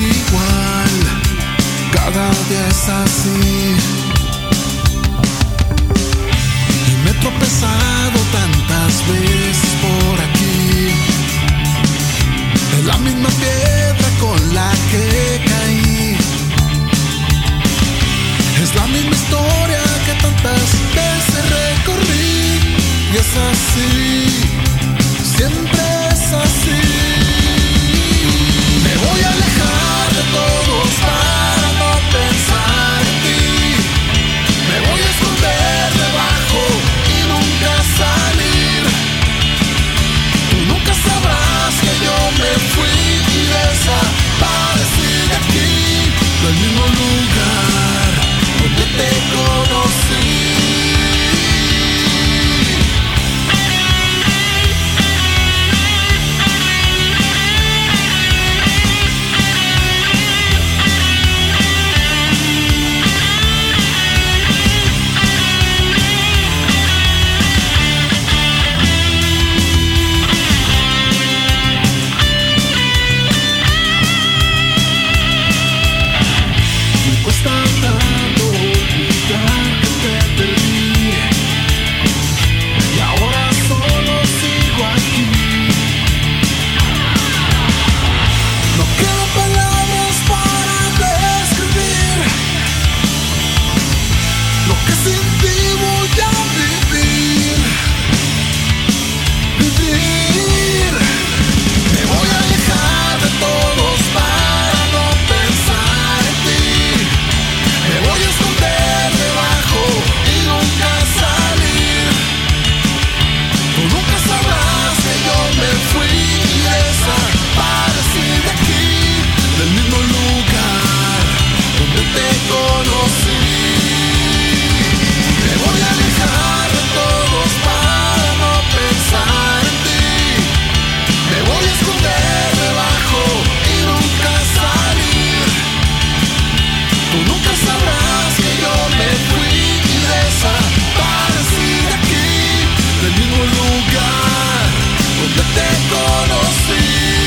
igual, cada día es así. Y me he tropezado tantas veces por aquí, es la misma piedra con la que free. lugar donde te conocí.